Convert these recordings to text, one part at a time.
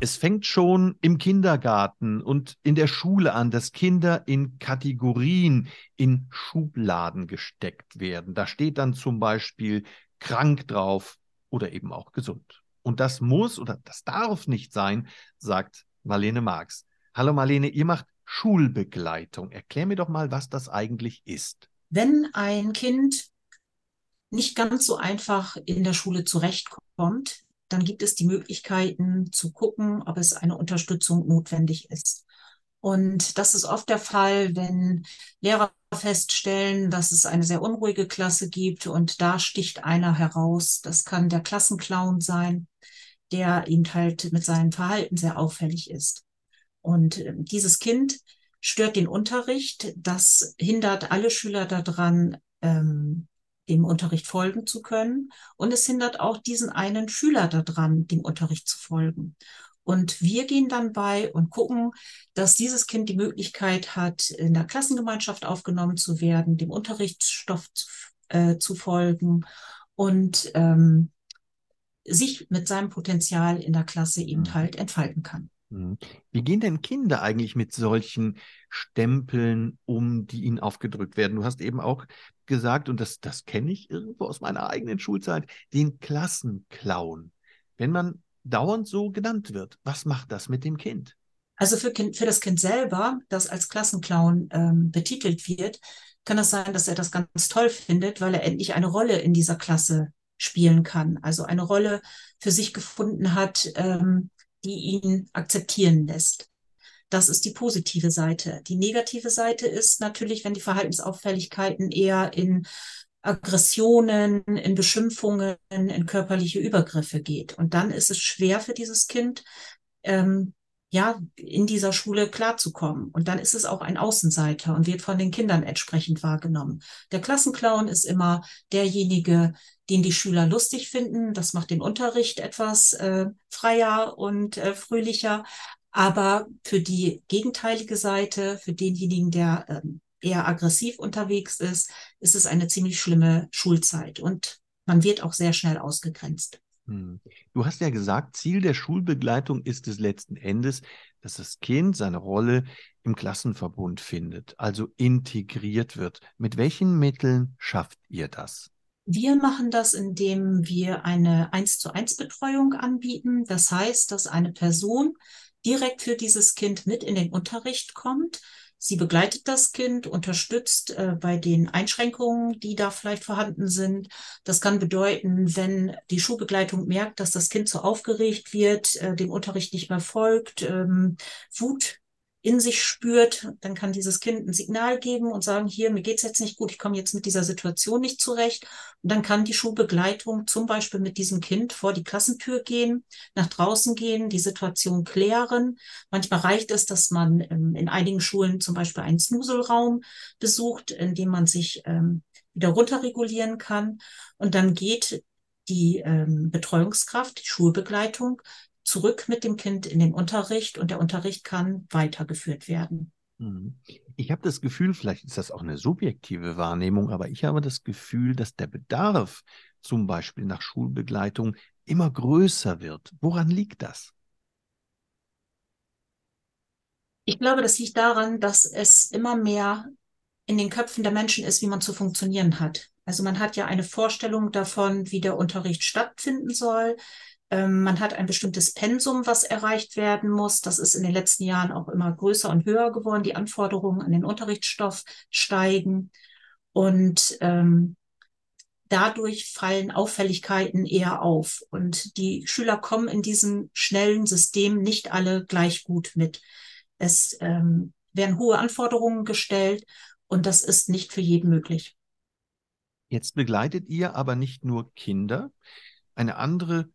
Es fängt schon im Kindergarten und in der Schule an, dass Kinder in Kategorien, in Schubladen gesteckt werden. Da steht dann zum Beispiel krank drauf oder eben auch gesund. Und das muss oder das darf nicht sein, sagt Marlene Marx. Hallo Marlene, ihr macht Schulbegleitung. Erklär mir doch mal, was das eigentlich ist. Wenn ein Kind nicht ganz so einfach in der Schule zurechtkommt, dann gibt es die Möglichkeiten zu gucken, ob es eine Unterstützung notwendig ist. Und das ist oft der Fall, wenn Lehrer feststellen, dass es eine sehr unruhige Klasse gibt und da sticht einer heraus. Das kann der Klassenclown sein, der eben halt mit seinem Verhalten sehr auffällig ist. Und äh, dieses Kind stört den Unterricht. Das hindert alle Schüler daran, ähm, dem Unterricht folgen zu können. Und es hindert auch diesen einen Schüler daran, dem Unterricht zu folgen. Und wir gehen dann bei und gucken, dass dieses Kind die Möglichkeit hat, in der Klassengemeinschaft aufgenommen zu werden, dem Unterrichtsstoff zu, äh, zu folgen und ähm, sich mit seinem Potenzial in der Klasse eben mhm. halt entfalten kann. Mhm. Wie gehen denn Kinder eigentlich mit solchen Stempeln um, die ihnen aufgedrückt werden? Du hast eben auch gesagt, und das, das kenne ich irgendwo aus meiner eigenen Schulzeit, den Klassenclown. Wenn man dauernd so genannt wird, was macht das mit dem Kind? Also für, kind, für das Kind selber, das als Klassenclown ähm, betitelt wird, kann es das sein, dass er das ganz toll findet, weil er endlich eine Rolle in dieser Klasse spielen kann. Also eine Rolle für sich gefunden hat, ähm, die ihn akzeptieren lässt. Das ist die positive Seite. Die negative Seite ist natürlich, wenn die Verhaltensauffälligkeiten eher in Aggressionen, in Beschimpfungen, in körperliche Übergriffe geht. Und dann ist es schwer für dieses Kind, ähm, ja, in dieser Schule klarzukommen. Und dann ist es auch ein Außenseiter und wird von den Kindern entsprechend wahrgenommen. Der Klassenclown ist immer derjenige, den die Schüler lustig finden. Das macht den Unterricht etwas äh, freier und äh, fröhlicher. Aber für die gegenteilige Seite, für denjenigen, der ähm, eher aggressiv unterwegs ist, ist es eine ziemlich schlimme Schulzeit. Und man wird auch sehr schnell ausgegrenzt. Hm. Du hast ja gesagt, Ziel der Schulbegleitung ist es letzten Endes, dass das Kind seine Rolle im Klassenverbund findet, also integriert wird. Mit welchen Mitteln schafft ihr das? Wir machen das, indem wir eine 1 zu 1 Betreuung anbieten. Das heißt, dass eine Person direkt für dieses Kind mit in den Unterricht kommt, Sie begleitet das Kind, unterstützt äh, bei den Einschränkungen, die da vielleicht vorhanden sind. Das kann bedeuten, wenn die Schulbegleitung merkt, dass das Kind so aufgeregt wird, äh, dem Unterricht nicht mehr folgt, ähm, Wut in sich spürt, dann kann dieses Kind ein Signal geben und sagen, hier, mir geht's jetzt nicht gut, ich komme jetzt mit dieser Situation nicht zurecht. Und dann kann die Schulbegleitung zum Beispiel mit diesem Kind vor die Klassentür gehen, nach draußen gehen, die Situation klären. Manchmal reicht es, dass man ähm, in einigen Schulen zum Beispiel einen Snuselraum besucht, in dem man sich ähm, wieder runterregulieren kann. Und dann geht die ähm, Betreuungskraft, die Schulbegleitung zurück mit dem Kind in den Unterricht und der Unterricht kann weitergeführt werden. Mhm. Ich habe das Gefühl, vielleicht ist das auch eine subjektive Wahrnehmung, aber ich habe das Gefühl, dass der Bedarf zum Beispiel nach Schulbegleitung immer größer wird. Woran liegt das? Ich glaube, das liegt daran, dass es immer mehr in den Köpfen der Menschen ist, wie man zu funktionieren hat. Also man hat ja eine Vorstellung davon, wie der Unterricht stattfinden soll, man hat ein bestimmtes Pensum, was erreicht werden muss. Das ist in den letzten Jahren auch immer größer und höher geworden. Die Anforderungen an den Unterrichtsstoff steigen. Und ähm, dadurch fallen Auffälligkeiten eher auf. Und die Schüler kommen in diesem schnellen System nicht alle gleich gut mit. Es ähm, werden hohe Anforderungen gestellt und das ist nicht für jeden möglich. Jetzt begleitet ihr aber nicht nur Kinder. Eine andere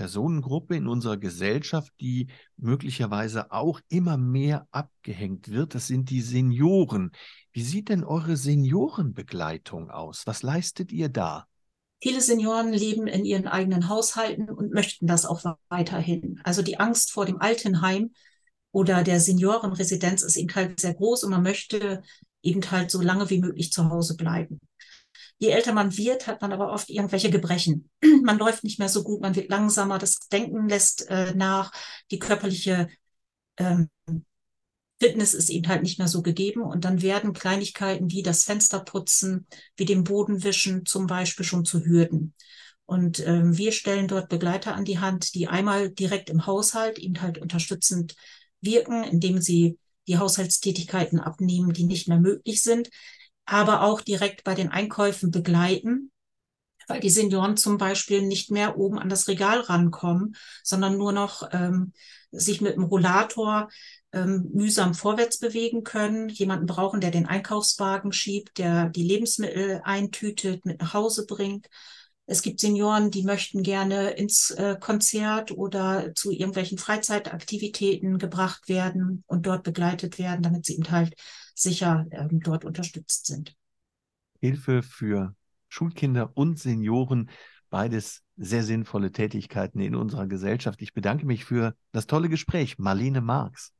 Personengruppe in unserer Gesellschaft, die möglicherweise auch immer mehr abgehängt wird. Das sind die Senioren. Wie sieht denn eure Seniorenbegleitung aus? Was leistet ihr da? Viele Senioren leben in ihren eigenen Haushalten und möchten das auch weiterhin. Also die Angst vor dem Altenheim oder der Seniorenresidenz ist eben halt sehr groß und man möchte eben halt so lange wie möglich zu Hause bleiben. Je älter man wird, hat man aber oft irgendwelche Gebrechen. Man läuft nicht mehr so gut, man wird langsamer, das Denken lässt äh, nach, die körperliche ähm, Fitness ist eben halt nicht mehr so gegeben und dann werden Kleinigkeiten wie das Fensterputzen, wie dem Bodenwischen zum Beispiel schon zu Hürden. Und ähm, wir stellen dort Begleiter an die Hand, die einmal direkt im Haushalt eben halt unterstützend wirken, indem sie die Haushaltstätigkeiten abnehmen, die nicht mehr möglich sind, aber auch direkt bei den Einkäufen begleiten, weil die Senioren zum Beispiel nicht mehr oben an das Regal rankommen, sondern nur noch ähm, sich mit dem Rollator ähm, mühsam vorwärts bewegen können, jemanden brauchen, der den Einkaufswagen schiebt, der die Lebensmittel eintütet, mit nach Hause bringt. Es gibt Senioren, die möchten gerne ins äh, Konzert oder zu irgendwelchen Freizeitaktivitäten gebracht werden und dort begleitet werden, damit sie eben halt sicher ähm, dort unterstützt sind. Hilfe für Schulkinder und Senioren, beides sehr sinnvolle Tätigkeiten in unserer Gesellschaft. Ich bedanke mich für das tolle Gespräch, Marlene Marx.